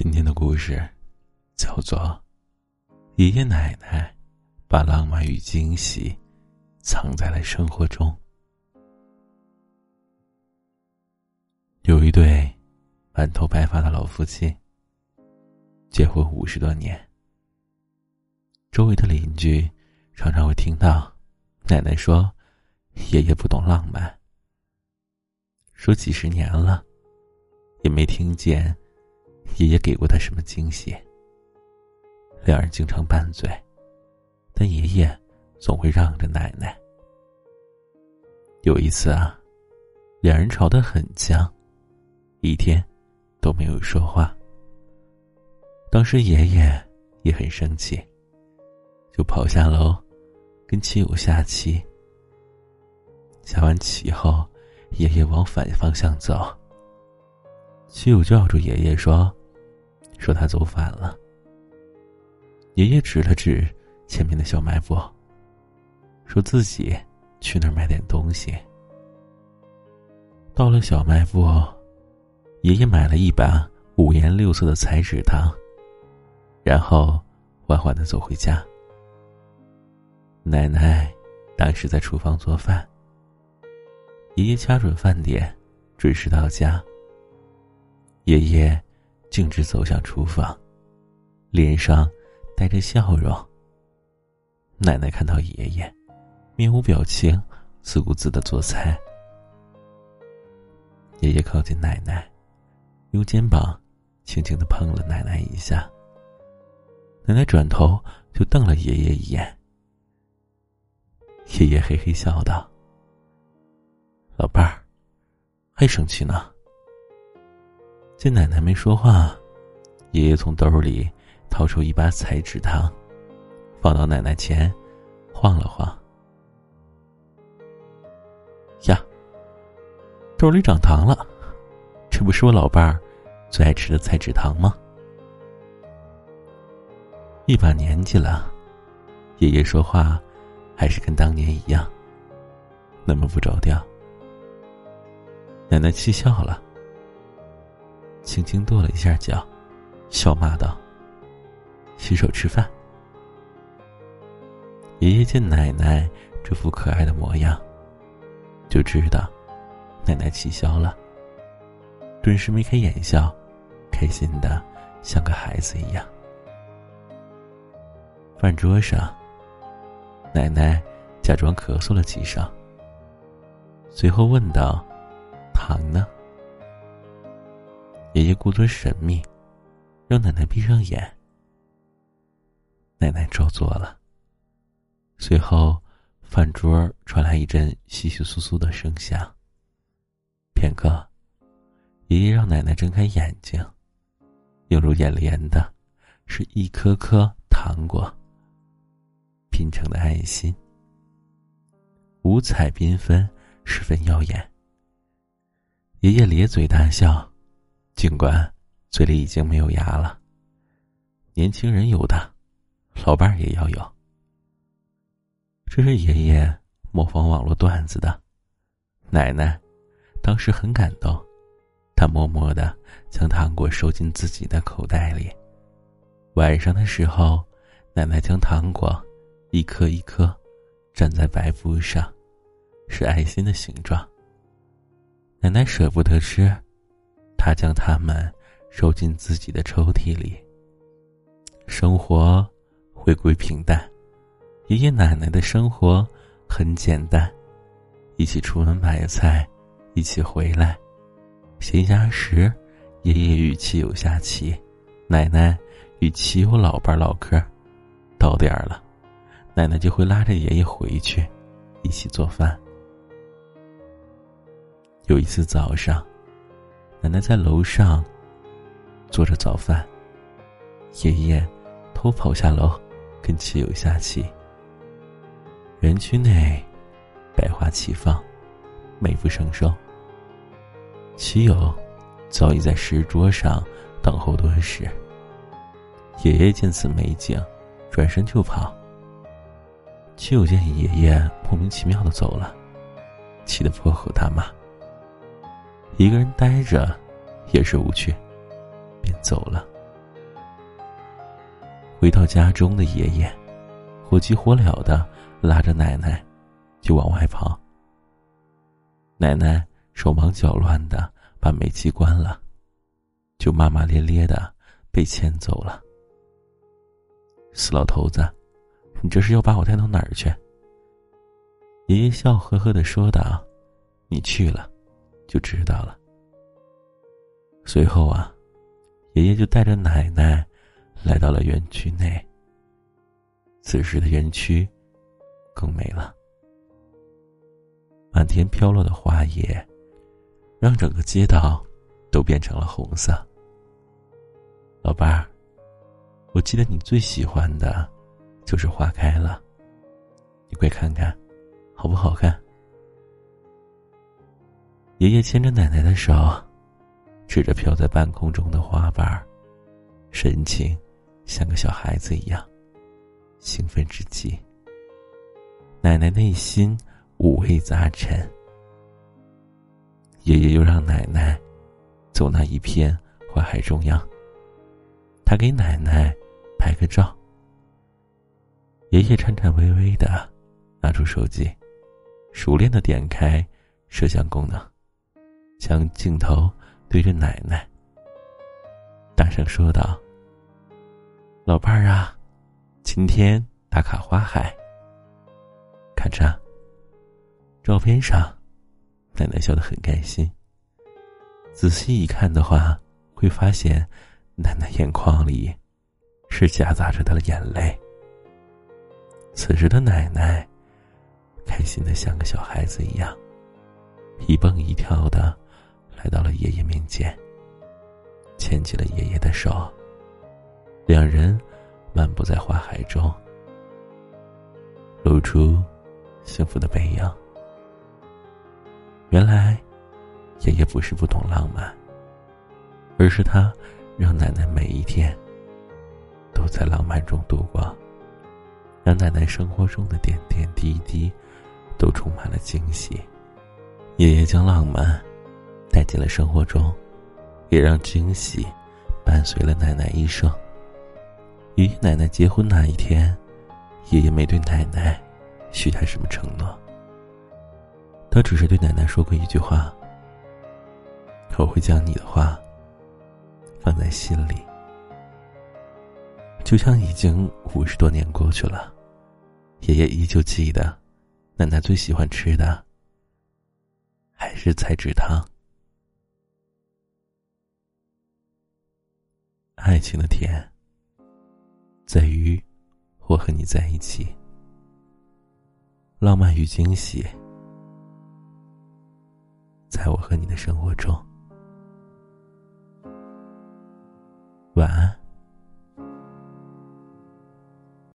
今天的故事叫做《爷爷奶奶把浪漫与惊喜藏在了生活中》。有一对满头白发的老夫妻，结婚五十多年。周围的邻居常常会听到奶奶说：“爷爷不懂浪漫。”说几十年了，也没听见。爷爷给过他什么惊喜？两人经常拌嘴，但爷爷总会让着奶奶。有一次啊，两人吵得很僵，一天都没有说话。当时爷爷也很生气，就跑下楼跟亲友下棋。下完棋后，爷爷往反方向走，妻友叫住爷爷说。说他走反了。爷爷指了指前面的小卖部，说自己去那儿买点东西。到了小卖部，爷爷买了一把五颜六色的彩纸糖，然后缓缓的走回家。奶奶当时在厨房做饭，爷爷掐准饭点，准时到家。爷爷。径直走向厨房，脸上带着笑容。奶奶看到爷爷，面无表情，自顾自的做菜。爷爷靠近奶奶，用肩膀轻轻的碰了奶奶一下。奶奶转头就瞪了爷爷一眼。爷爷嘿嘿笑道：“老伴儿，还生气呢？”见奶奶没说话，爷爷从兜里掏出一把彩纸糖，放到奶奶前，晃了晃。呀，兜里长糖了，这不是我老伴儿最爱吃的彩纸糖吗？一把年纪了，爷爷说话还是跟当年一样，那么不着调。奶奶气笑了。轻轻跺了一下脚，笑骂道：“洗手吃饭。”爷爷见奶奶这副可爱的模样，就知道奶奶气消了，顿时眉开眼笑，开心的像个孩子一样。饭桌上，奶奶假装咳嗽了几声，随后问道：“糖呢？”爷爷故作神秘，让奶奶闭上眼。奶奶照做了。随后，饭桌传来一阵窸窸窣窣的声响。片刻，爷爷让奶奶睁开眼睛，映入眼帘的，是一颗颗糖果拼成的爱心，五彩缤纷，十分耀眼。爷爷咧嘴大笑。尽管嘴里已经没有牙了，年轻人有的，老伴儿也要有。这是爷爷模仿网络段子的，奶奶当时很感动，她默默的将糖果收进自己的口袋里。晚上的时候，奶奶将糖果一颗一颗粘在白布上，是爱心的形状。奶奶舍不得吃。他将它们收进自己的抽屉里。生活回归平淡，爷爷奶奶的生活很简单，一起出门买菜，一起回来。闲暇时，爷爷与妻友下棋，奶奶与妻友老伴唠嗑。到点儿了，奶奶就会拉着爷爷回去，一起做饭。有一次早上。奶奶在楼上做着早饭，爷爷偷跑下楼跟亲友下棋。园区内百花齐放，美不胜收。妻友早已在石桌上等候多时。爷爷见此美景，转身就跑。妻友见爷爷莫名其妙的走了，气得破口大骂。一个人呆着，也是无趣，便走了。回到家中的爷爷，火急火燎的拉着奶奶就往外跑。奶奶手忙脚乱的把煤气关了，就骂骂咧咧的被牵走了。死老头子，你这是要把我带到哪儿去？爷爷笑呵呵的说道：“你去了，就知道了。”随后啊，爷爷就带着奶奶来到了园区内。此时的园区更美了，满天飘落的花叶让整个街道都变成了红色。老伴儿，我记得你最喜欢的，就是花开了。你快看看，好不好看？爷爷牵着奶奶的手。指着飘在半空中的花瓣，神情像个小孩子一样，兴奋之极。奶奶内心五味杂陈。爷爷又让奶奶走那一片花海中央，他给奶奶拍个照。爷爷颤颤巍巍的拿出手机，熟练的点开摄像功能，将镜头。对着奶奶，大声说道：“老伴儿啊，今天打卡花海。看着，照片上，奶奶笑得很开心。仔细一看的话，会发现奶奶眼眶里是夹杂着她的眼泪。此时的奶奶，开心的像个小孩子一样，一蹦一跳的。”来到了爷爷面前，牵起了爷爷的手。两人漫步在花海中，露出幸福的背影。原来，爷爷不是不懂浪漫，而是他让奶奶每一天都在浪漫中度过，让奶奶生活中的点点滴滴都充满了惊喜。爷爷将浪漫。带进了生活中，也让惊喜伴随了奶奶一生。爷爷奶奶结婚那一天，爷爷没对奶奶许下什么承诺，他只是对奶奶说过一句话：“我会将你的话放在心里。”就像已经五十多年过去了，爷爷依旧记得，奶奶最喜欢吃的还是菜汁汤。爱情的甜，在于我和你在一起。浪漫与惊喜，在我和你的生活中。晚安。